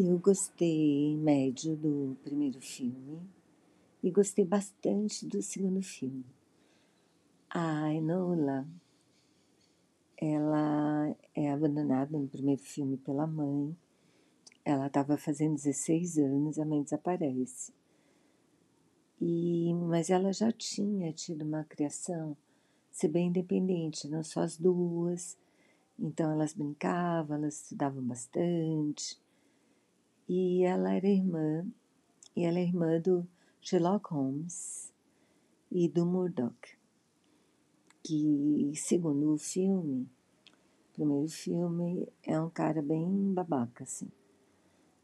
Eu gostei médio do primeiro filme e gostei bastante do segundo filme. A Enola, ela é abandonada no primeiro filme pela mãe. Ela estava fazendo 16 anos, a mãe desaparece. E, mas ela já tinha tido uma criação ser bem independente, não só as duas. Então elas brincavam, elas estudavam bastante. E ela era irmã, e ela é irmã do Sherlock Holmes e do Murdoch que, segundo o filme, o primeiro filme, é um cara bem babaca, assim,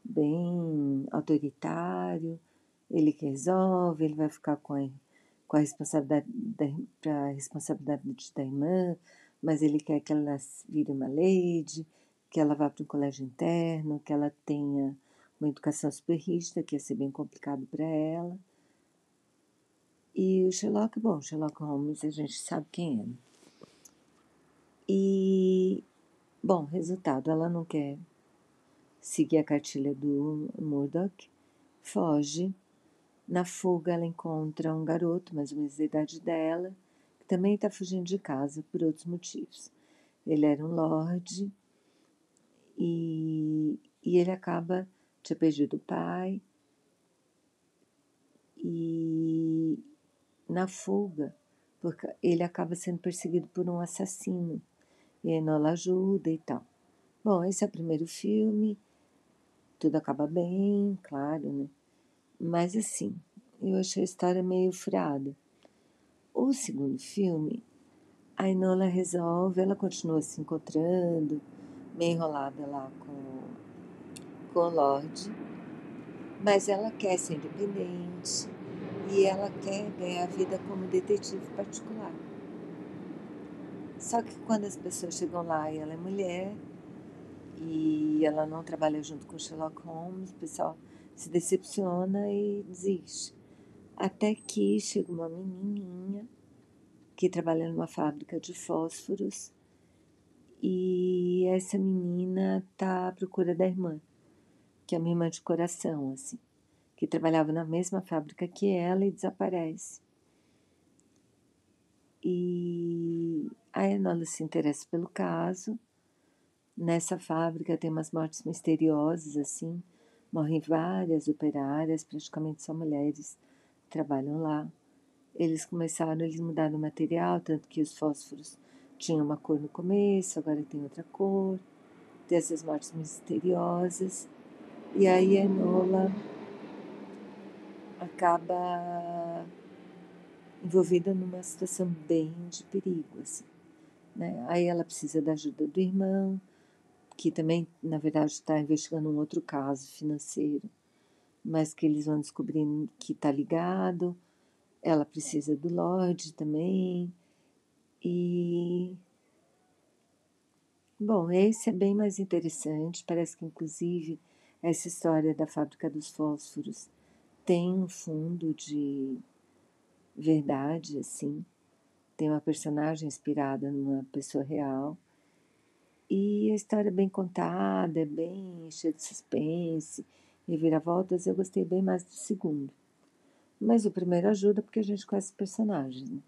bem autoritário, ele que resolve, ele vai ficar com a, com a responsabilidade da, responsabilidade da irmã, mas ele quer que ela vire uma lady, que ela vá para um colégio interno, que ela tenha uma educação super rígida, que ia ser bem complicado para ela. E o Sherlock, bom, Sherlock Holmes a gente sabe quem é. E, bom, resultado, ela não quer seguir a cartilha do Murdoch, foge. Na fuga, ela encontra um garoto, mais ou menos da idade dela, que também está fugindo de casa por outros motivos. Ele era um lord e, e ele acaba, tinha perdido o pai, e na fuga, porque ele acaba sendo perseguido por um assassino. E a Enola ajuda e tal. Bom, esse é o primeiro filme, tudo acaba bem, claro, né? Mas assim, eu achei a história meio furada. O segundo filme, a Enola resolve, ela continua se encontrando, meio enrolada lá com, com Lorde, mas ela quer ser independente, e ela quer ganhar vida como detetive particular. Só que quando as pessoas chegam lá e ela é mulher e ela não trabalha junto com Sherlock Holmes, o pessoal se decepciona e desiste. Até que chega uma menininha que trabalha numa fábrica de fósforos e essa menina tá à procura da irmã, que é uma irmã de coração, assim que trabalhava na mesma fábrica que ela e desaparece. E a Enola se interessa pelo caso. Nessa fábrica tem umas mortes misteriosas, assim. Morrem várias operárias, praticamente só mulheres trabalham lá. Eles começaram, eles mudaram o material, tanto que os fósforos tinham uma cor no começo, agora tem outra cor. Tem essas mortes misteriosas. E aí Enola acaba envolvida numa situação bem de perigo, assim, né? Aí ela precisa da ajuda do irmão, que também, na verdade, está investigando um outro caso financeiro, mas que eles vão descobrindo que está ligado. Ela precisa do Lorde também. E. Bom, esse é bem mais interessante. Parece que, inclusive, essa história da fábrica dos fósforos tem um fundo de verdade, assim. Tem uma personagem inspirada numa pessoa real. E a história é bem contada, é bem cheia de suspense, reviravoltas. Eu gostei bem mais do segundo. Mas o primeiro ajuda porque a gente conhece os personagens, né?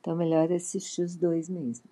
Então, melhor é assistir os dois mesmo.